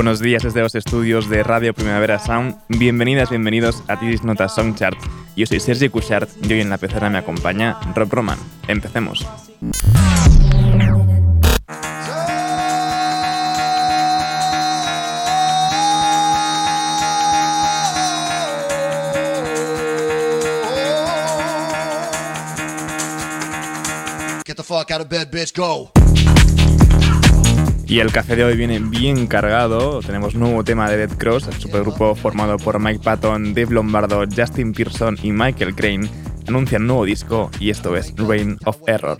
Buenos días desde los estudios de Radio Primavera Sound. Bienvenidas, bienvenidos a Titis Nota Song Chart. Yo soy Sergi Cushart y hoy en la pecera me acompaña Rob Roman. Empecemos. Get the fuck out of bed, bitch, go. Y el café de hoy viene bien cargado. Tenemos nuevo tema de Dead Cross, el supergrupo formado por Mike Patton, Dave Lombardo, Justin Pearson y Michael Crane. Anuncian nuevo disco y esto es Reign of Error.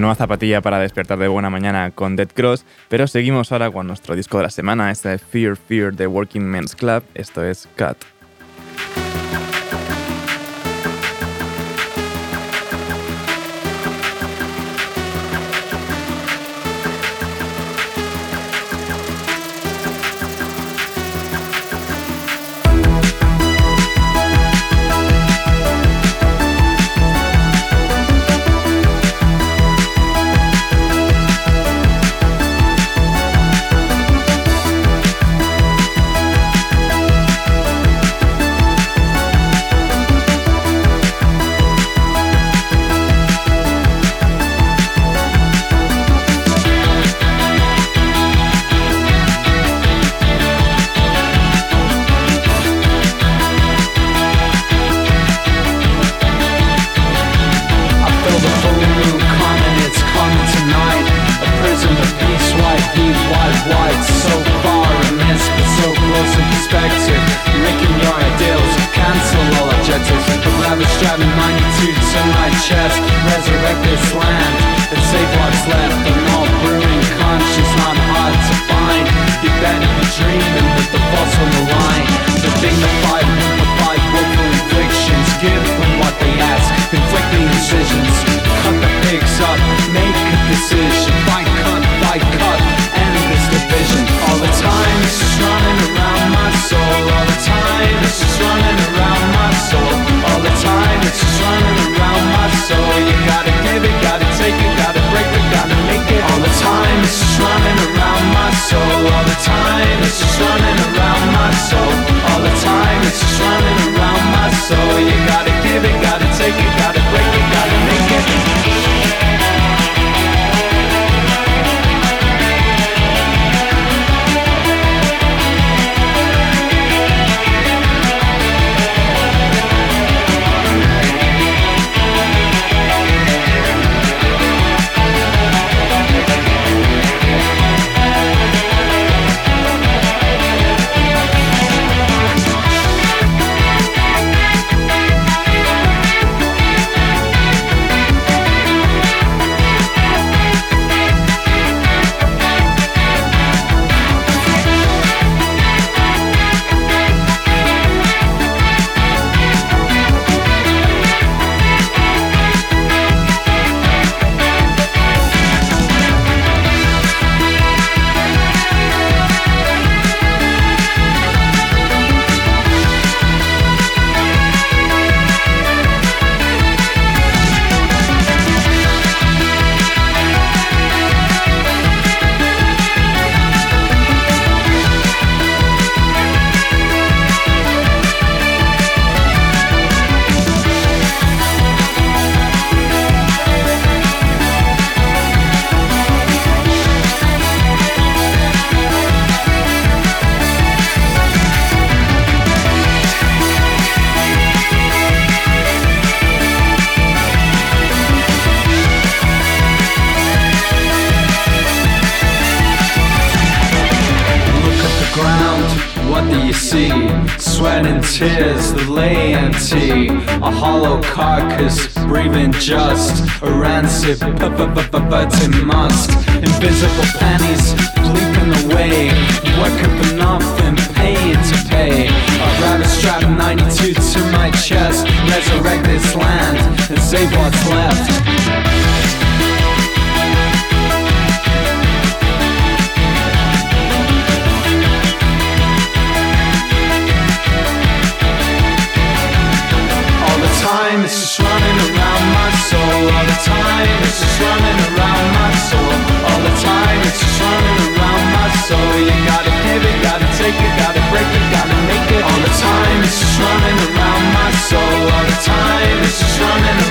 Menuda zapatilla para despertar de buena mañana con Dead Cross, pero seguimos ahora con nuestro disco de la semana, este Fear Fear de Working Men's Club, esto es Cut.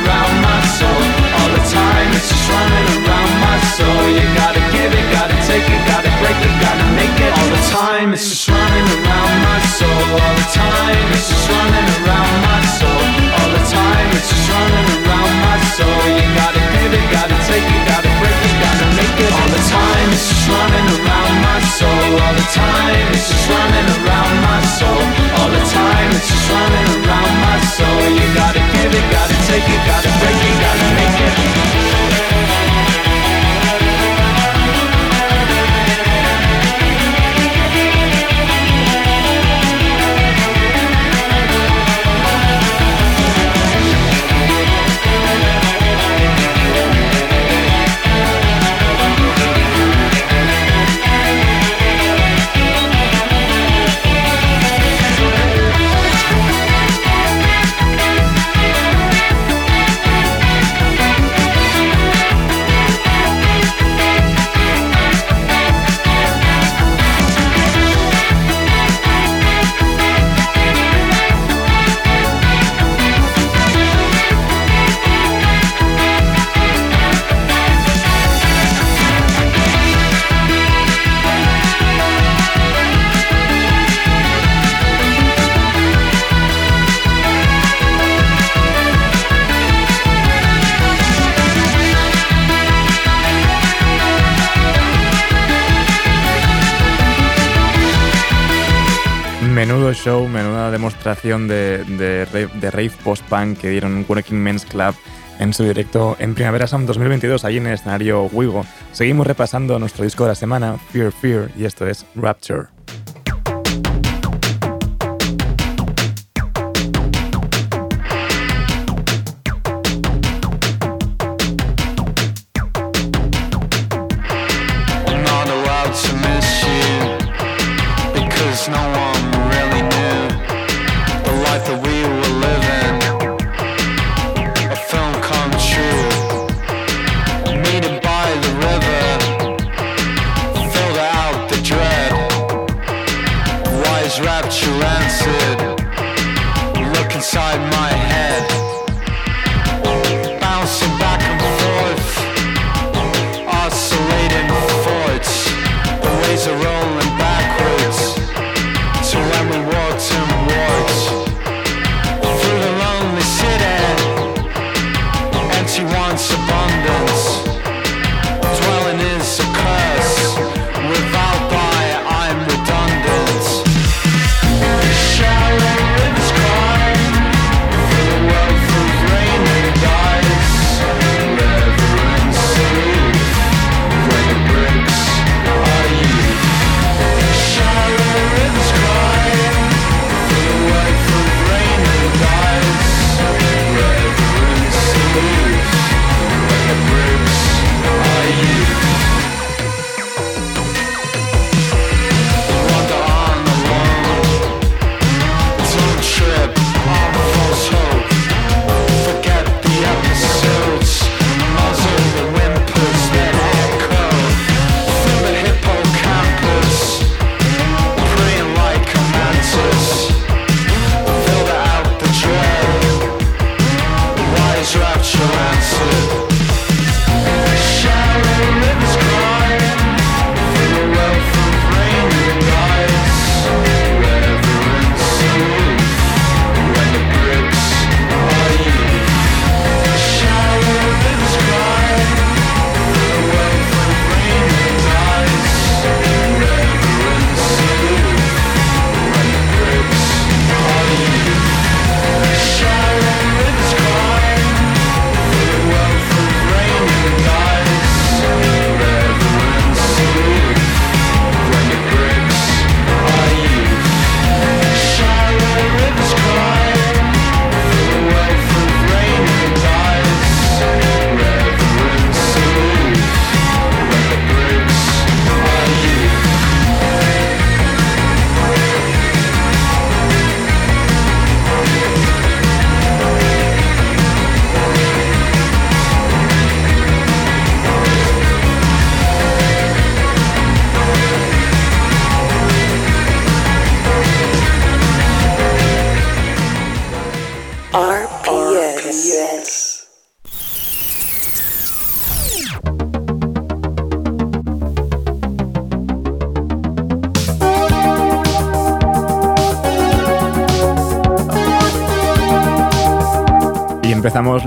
Around my soul. All the time, it's just running around my soul. You gotta give it, gotta take it, gotta break it, gotta make it. All the time, it's just running around my soul. All the time, it's just running around my soul. All the time, it's just running around my soul. You gotta give it, gotta take it, gotta break it, gotta make it. All the time, it's just running around my soul. All the time, it's just running around my soul. All the time, it's just running around my soul. You gotta give it, gotta take it, gotta break it, gotta make it. Menudo show, menuda demostración de, de, rave, post-punk que dieron Working Men's Club en su directo en Primavera Sound 2022, allí en el escenario Wigo. Seguimos repasando nuestro disco de la semana, Fear Fear, y esto es Rapture.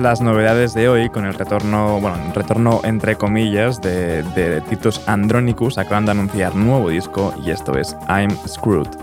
Las novedades de hoy con el retorno, bueno, retorno entre comillas de, de Titus Andronicus. Acaban de anunciar nuevo disco y esto es I'm Screwed.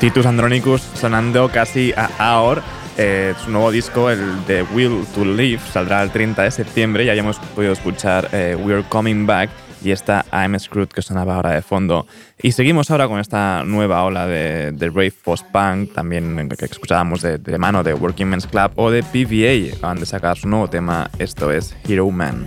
Titus Andronicus sonando casi a Aor. Eh, su nuevo disco, el de Will to Live, saldrá el 30 de septiembre. Ya hayamos podido escuchar eh, We're Coming Back y esta I'm Screwed que sonaba ahora de fondo. Y seguimos ahora con esta nueva ola de, de rave post-punk, también que escuchábamos de, de, mano de Working Men's Club o de PVA. Acaban de sacar su nuevo tema, esto es Hero Man.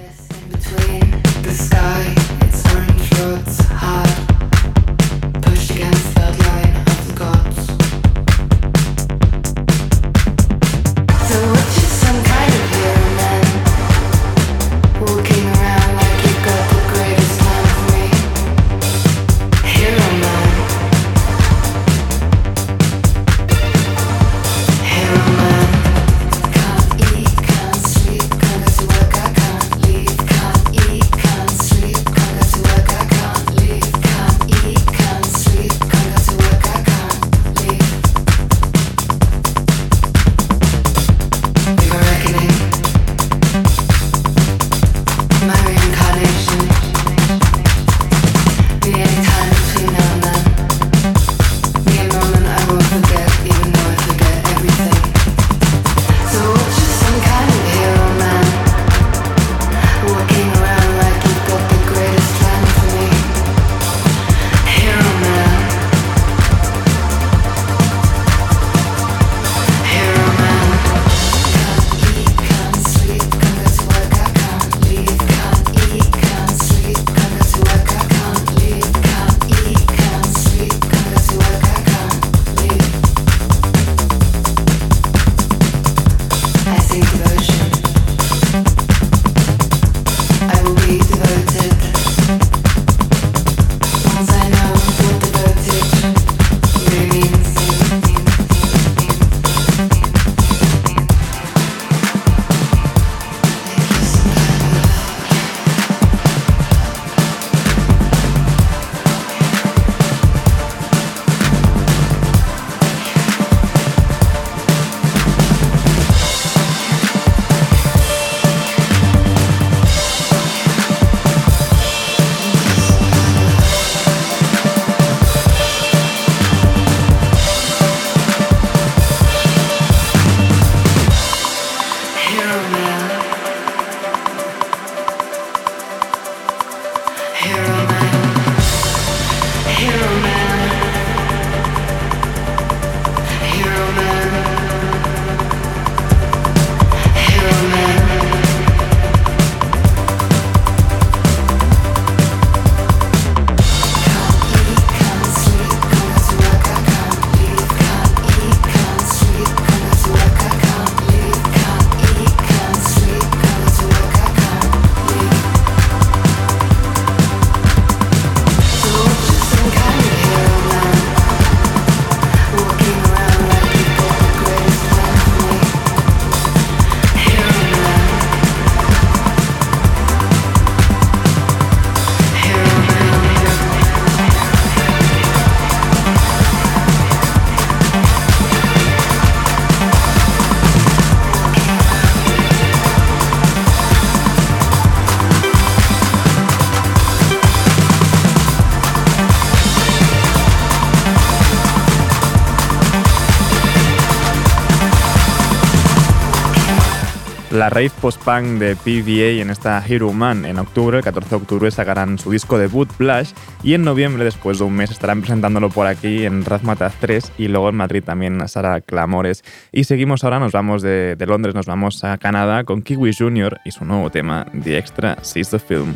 La rave post-punk de PVA en esta Hero Man. En octubre, el 14 de octubre, sacarán su disco debut, Blush, y en noviembre, después de un mes, estarán presentándolo por aquí en Razmataz 3 y luego en Madrid también Sara Clamores. Y seguimos ahora, nos vamos de, de Londres, nos vamos a Canadá con Kiwi Jr. y su nuevo tema, The Extra Sees the Film.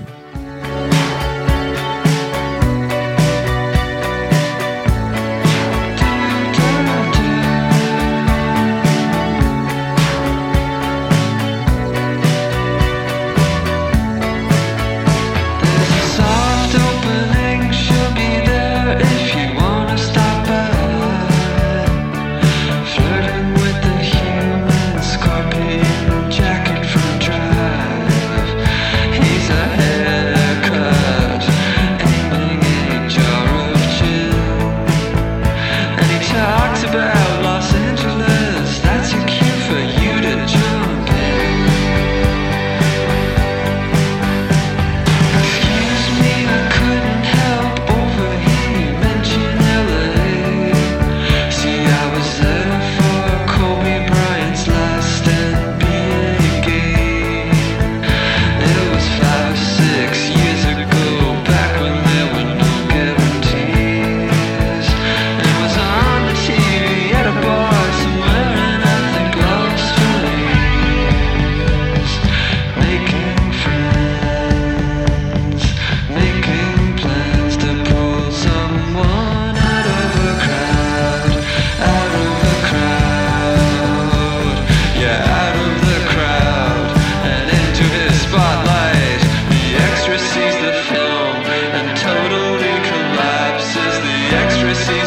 this is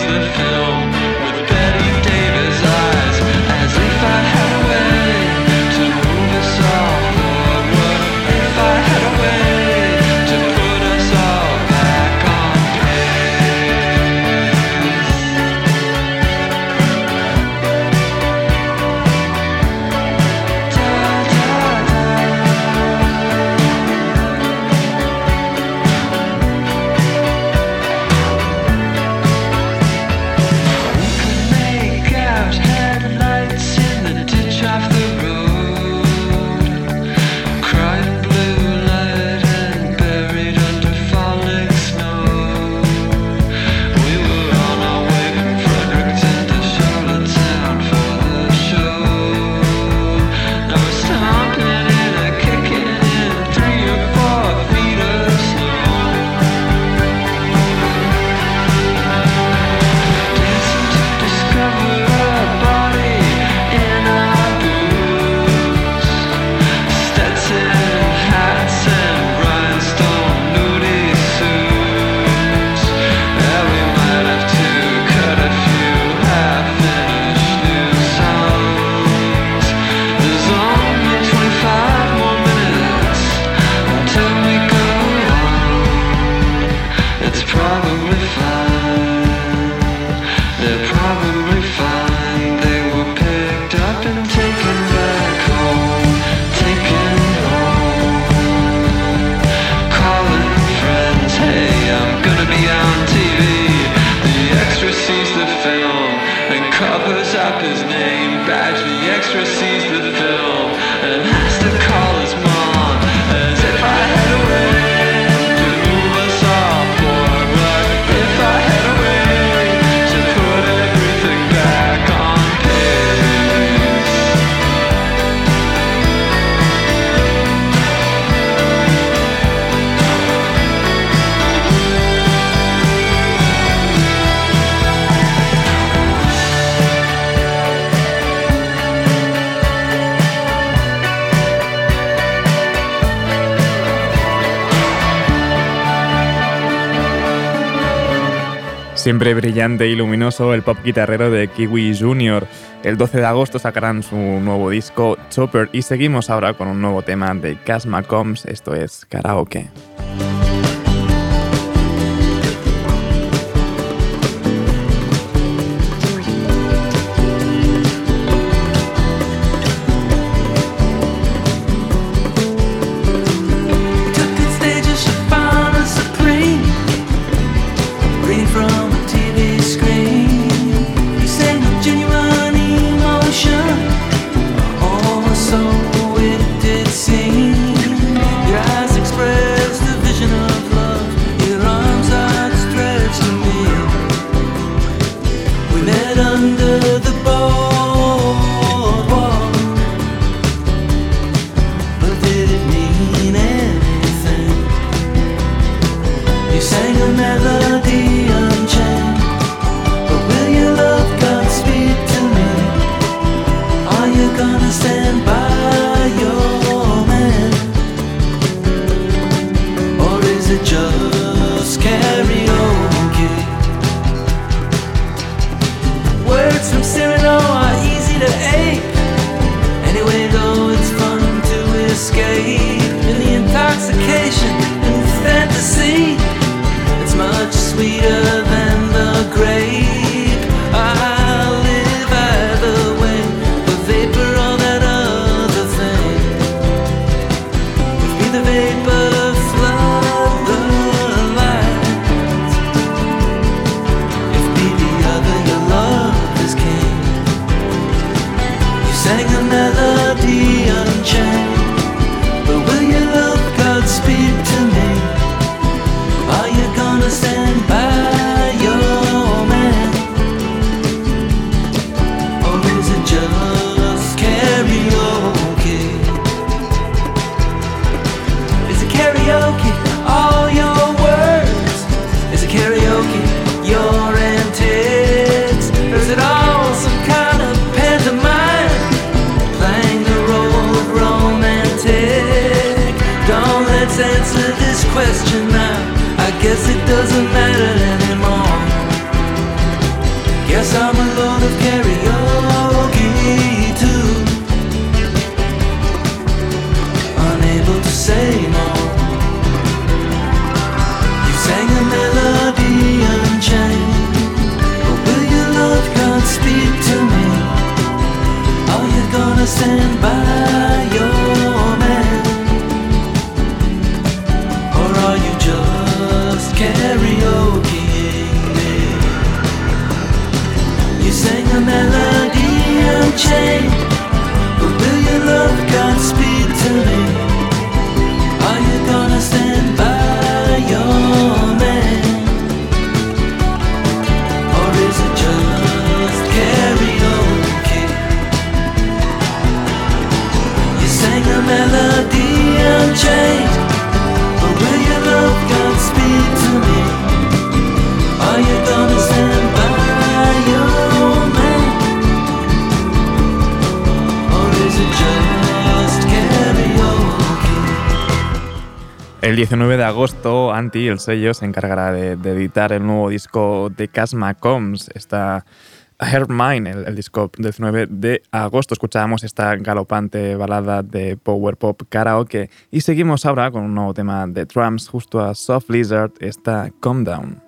Siempre brillante y luminoso, el pop guitarrero de Kiwi Jr. El 12 de agosto sacarán su nuevo disco Chopper y seguimos ahora con un nuevo tema de Casma Combs, esto es Karaoke. escape in the intoxication and fantasy. It's much sweeter than the grave. dancing. 19 de agosto, Anti, el sello, se encargará de, editar el nuevo disco de Casma Combs, esta Herb Mine, el, disco del 19 de agosto. Escuchábamos esta galopante balada de power pop karaoke y seguimos ahora con un nuevo tema de drums justo a Soft Lizard, esta Calm Down.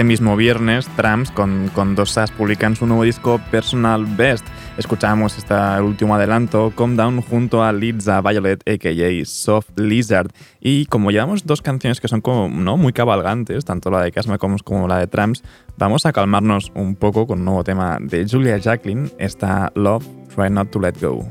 Este mismo viernes, Trams con, con Dos Sas publican su nuevo disco Personal Best. Escuchamos este último adelanto, Calm Down, junto a Liza Violet, a.k.a. Soft Lizard. Y como llevamos dos canciones que son como, ¿no? muy cabalgantes, tanto la de Casma como, como la de Trams, vamos a calmarnos un poco con un nuevo tema de Julia Jacqueline, esta Love, Try Not to Let Go.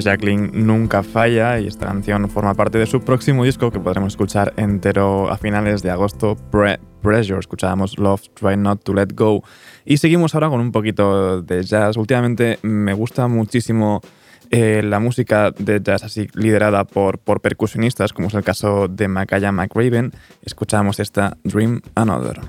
Jacqueline nunca falla y esta canción forma parte de su próximo disco que podremos escuchar entero a finales de agosto, Pressure. Escuchábamos Love, Try Not to Let Go. Y seguimos ahora con un poquito de jazz. Últimamente me gusta muchísimo eh, la música de jazz así liderada por, por percusionistas, como es el caso de Makaya McRaven. Escuchamos esta Dream Another.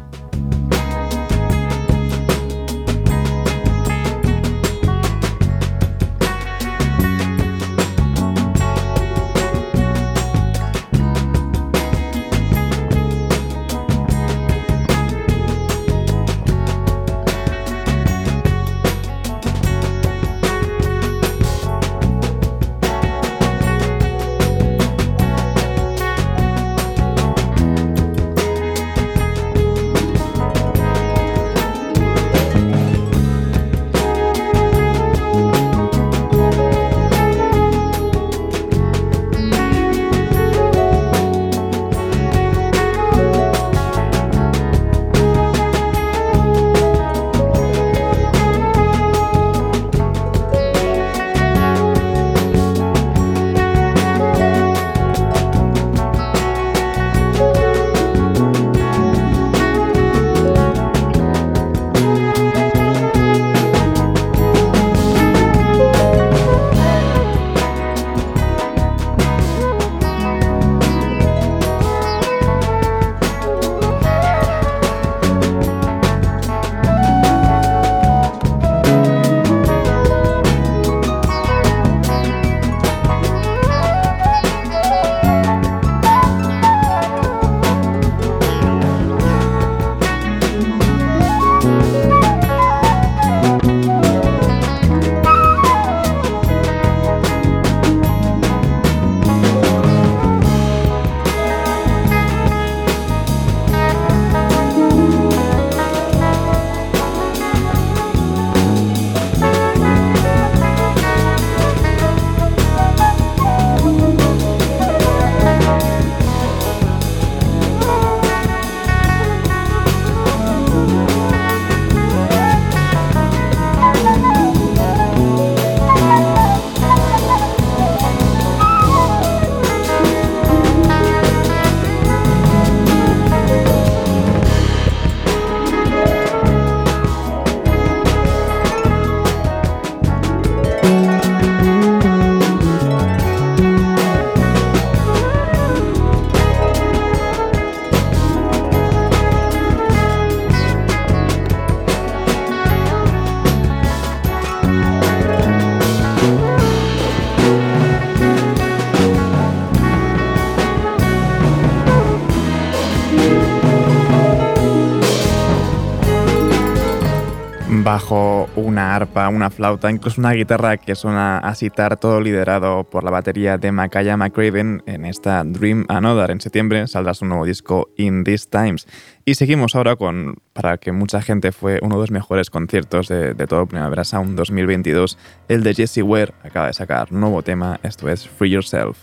Una flauta, incluso una guitarra que suena a citar, todo liderado por la batería de Makaya McCraven en esta Dream Another. En septiembre saldrá su nuevo disco In These Times. Y seguimos ahora con, para que mucha gente fue uno de los mejores conciertos de, de todo Primavera Sound 2022, el de Jesse Ware, acaba de sacar nuevo tema, esto es Free Yourself.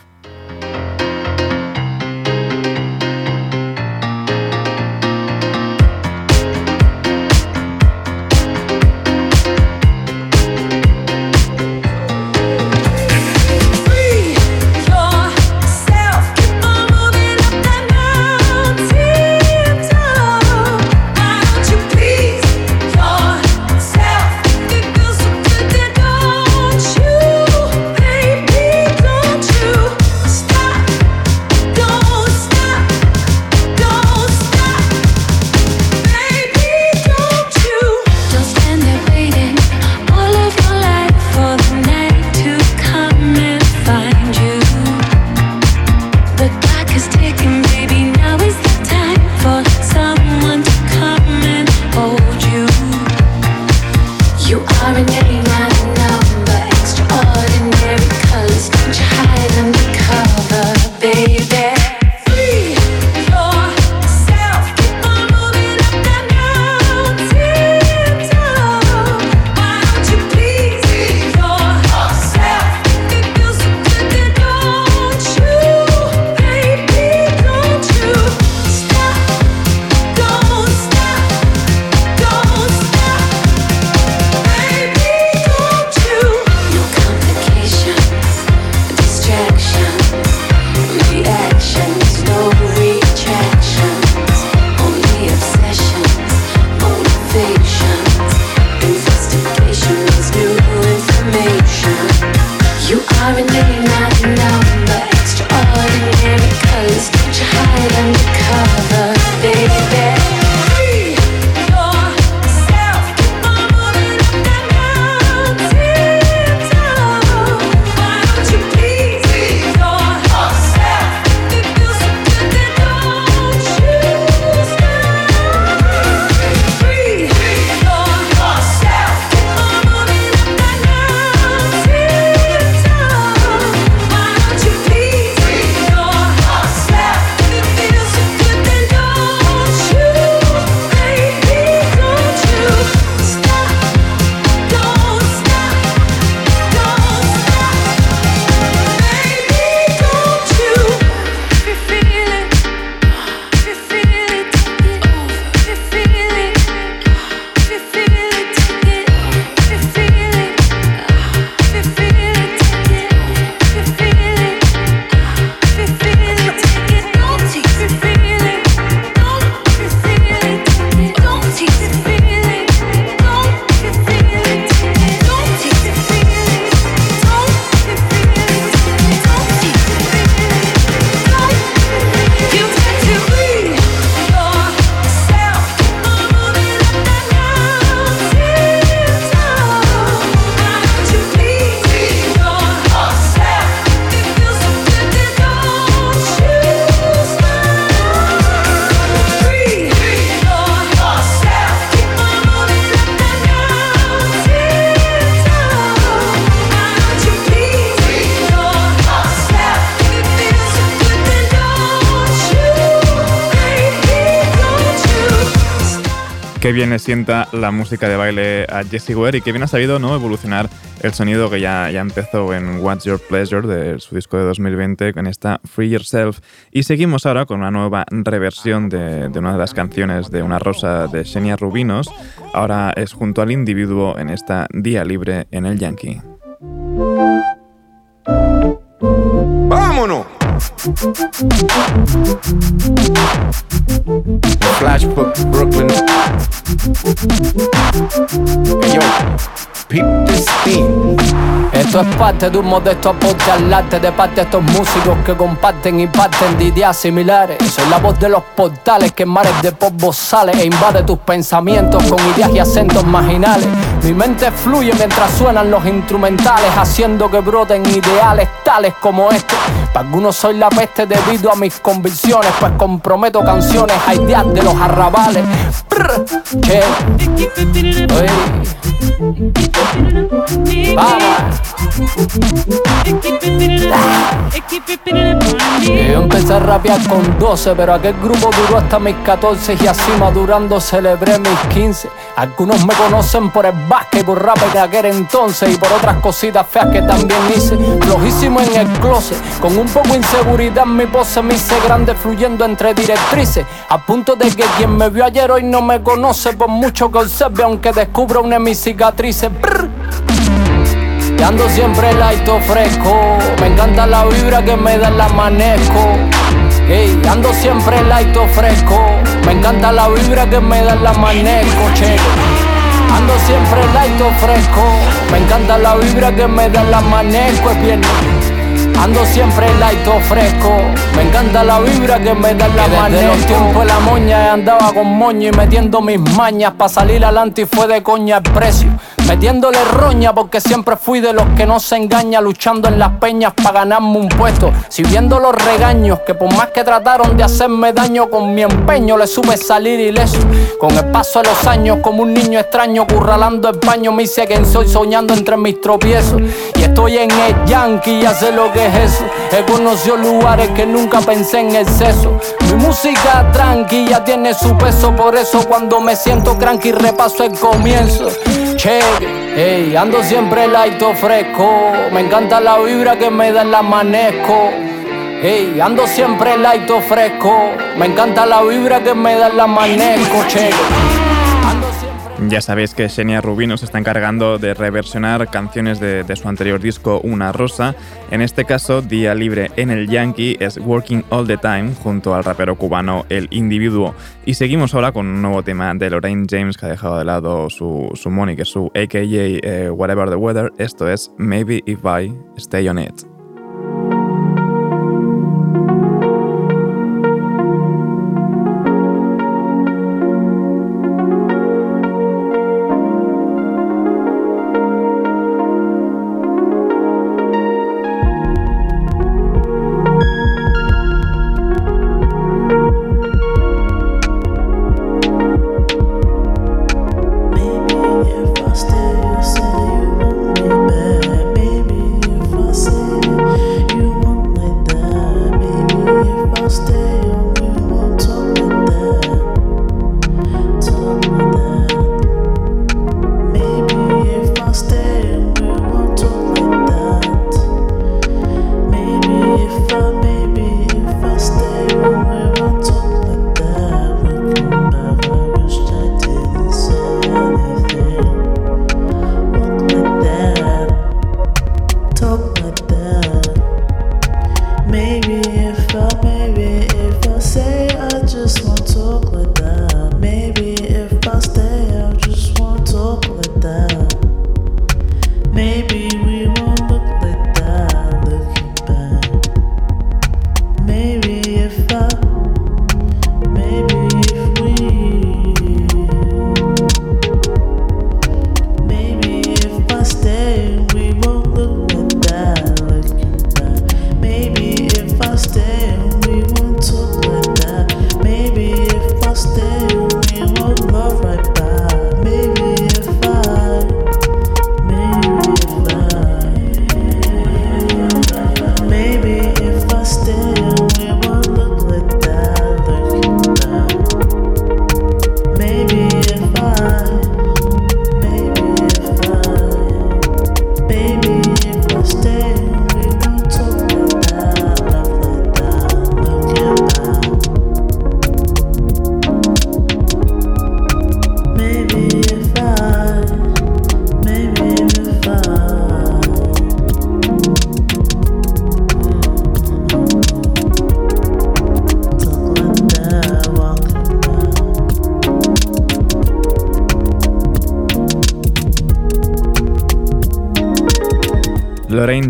Qué bien sienta la música de baile a Jessie Ware y qué bien ha sabido ¿no? evolucionar el sonido que ya, ya empezó en What's Your Pleasure de su disco de 2020 con esta Free Yourself. Y seguimos ahora con una nueva reversión de, de una de las canciones de Una Rosa de Xenia Rubinos. Ahora es junto al individuo en esta Día Libre en el Yankee. ¡Vámonos! Flashbook Brooklyn. Hey yo. Esto es parte de un modesto aporte al arte de parte de estos músicos que comparten y parten de ideas similares. Soy la voz de los portales que en mares de pop sale e invade tus pensamientos con ideas y acentos marginales. Mi mente fluye mientras suenan los instrumentales, haciendo que broten ideales tales como este. Para algunos soy la peste debido a mis convicciones, pues comprometo canciones a ideas de los arrabales. Yo empecé a rapear con 12, pero aquel grupo duró hasta mis 14 y así madurando celebré mis 15. Algunos me conocen por el básquet, por rap de aquel entonces y por otras cositas feas que también hice. Flojísimo en el closet, con un poco inseguridad mi pose me hice grande fluyendo entre directrices. A punto de que quien me vio ayer hoy no me conoce por mucho que observe, aunque descubra una de cicatrices. Y ando siempre light o fresco. Me encanta la vibra que me da el amanezco. Hey, ando siempre light o fresco. Me encanta la vibra que me da el amanezco, che. Ando siempre light o fresco. Me encanta la vibra que me da el amanezco, es viernes. Ando siempre light o fresco. Me encanta la vibra que me da la mano. Desde los tiempos la moña andaba con moño y metiendo mis mañas. Pa' salir adelante y fue de coña el precio. Metiéndole roña porque siempre fui de los que no se engaña luchando en las peñas para ganarme un puesto. Si viendo los regaños que por más que trataron de hacerme daño con mi empeño le supe salir ileso. Con el paso de los años como un niño extraño curralando el paño me hice quien soy soñando entre mis tropiezos. Y estoy en el yankee, ya sé lo que es eso. He conocido lugares que nunca pensé en exceso. Mi música tranquila tiene su peso, por eso cuando me siento cranky repaso el comienzo. Che, hey, ando siempre light o fresco. Me encanta la vibra que me da el amanezco. Hey, ando siempre light o fresco. Me encanta la vibra que me da el amanezco, che. Ya sabéis que Xenia Rubino se está encargando de reversionar canciones de, su anterior disco Una Rosa. En este caso, Día Libre en el Yankee es Working All the Time junto al rapero cubano El Individuo. Y seguimos ahora con un nuevo tema de Lorraine James que ha dejado de lado su, su su AKA eh, Whatever the Weather. Esto es Maybe If I Stay On It.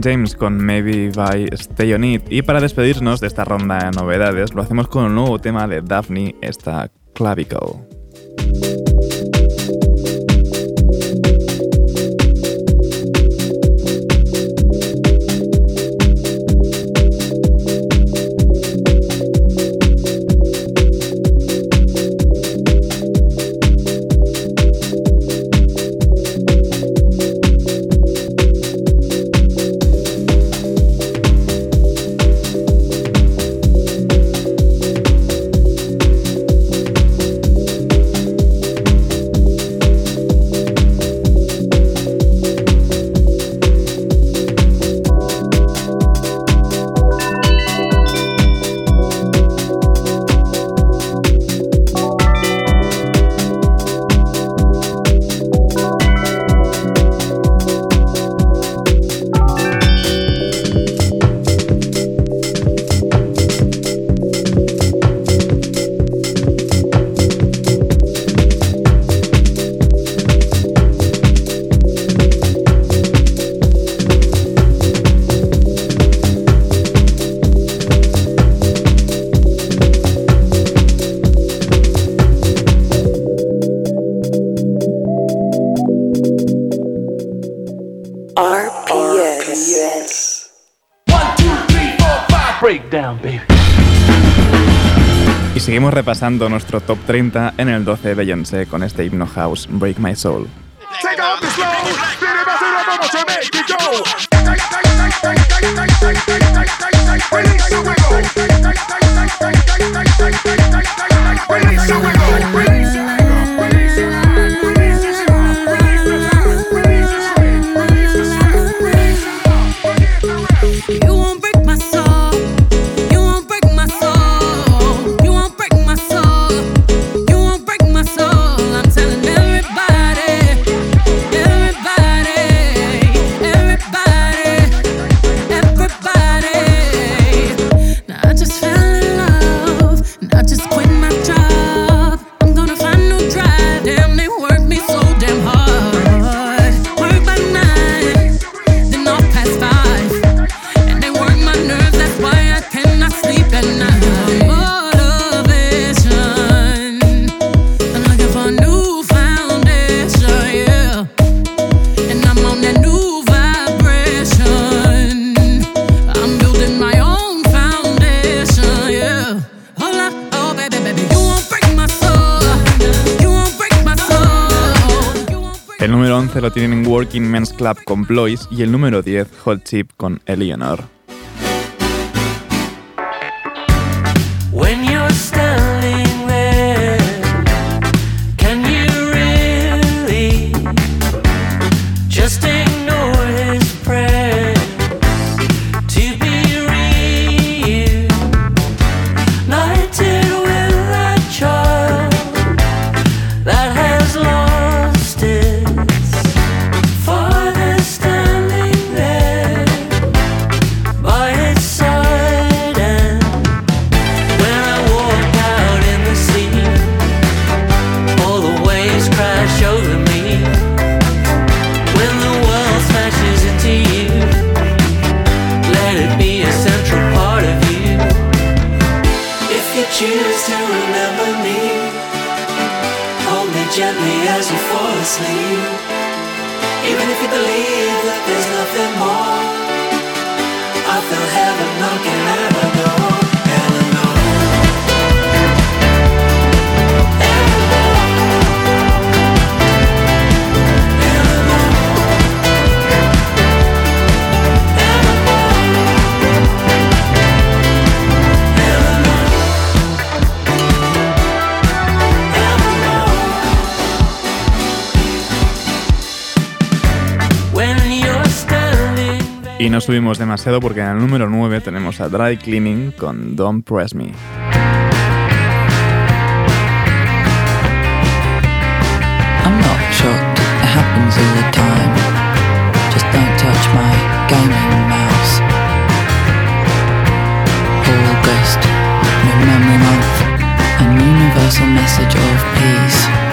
James con Maybe by Stay On It. Y para despedirnos de esta ronda de novedades, lo hacemos con un nuevo tema de Daphne, esta Clavicle. Repasando nuestro top 30 en el 12 Beyoncé con este himno house Break My Soul. Working Men's Club con Blois y el número 10 Hot Chip con Eleanor. Demasiado porque en el número 9 tenemos a Dry Cleaning con Don't Press Me. I'm not shocked, it happens all the time. Just don't touch my gaming mouse. August, new memory month, a universal message of peace.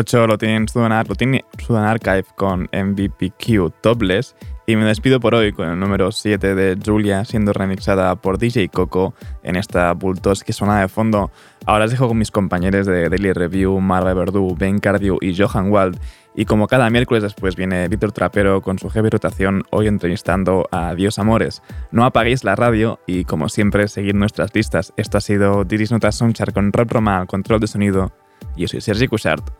8 lo tiene Sudan, lo tiene Sudan Archive con MVPQ Topless y me despido por hoy con el número 7 de Julia siendo remixada por DJ Coco en esta Bultos que suena de fondo. Ahora os dejo con mis compañeros de Daily Review, Marva Verdú, Ben Cardio y Johan Wald. Y como cada miércoles después viene Víctor Trapero con su heavy rotación, hoy entrevistando a Dios Amores. No apaguéis la radio y como siempre seguid nuestras listas. Esto ha sido Diris Notas Sonchar con Rob Roma control de sonido. Yo soy Sergi Cushart.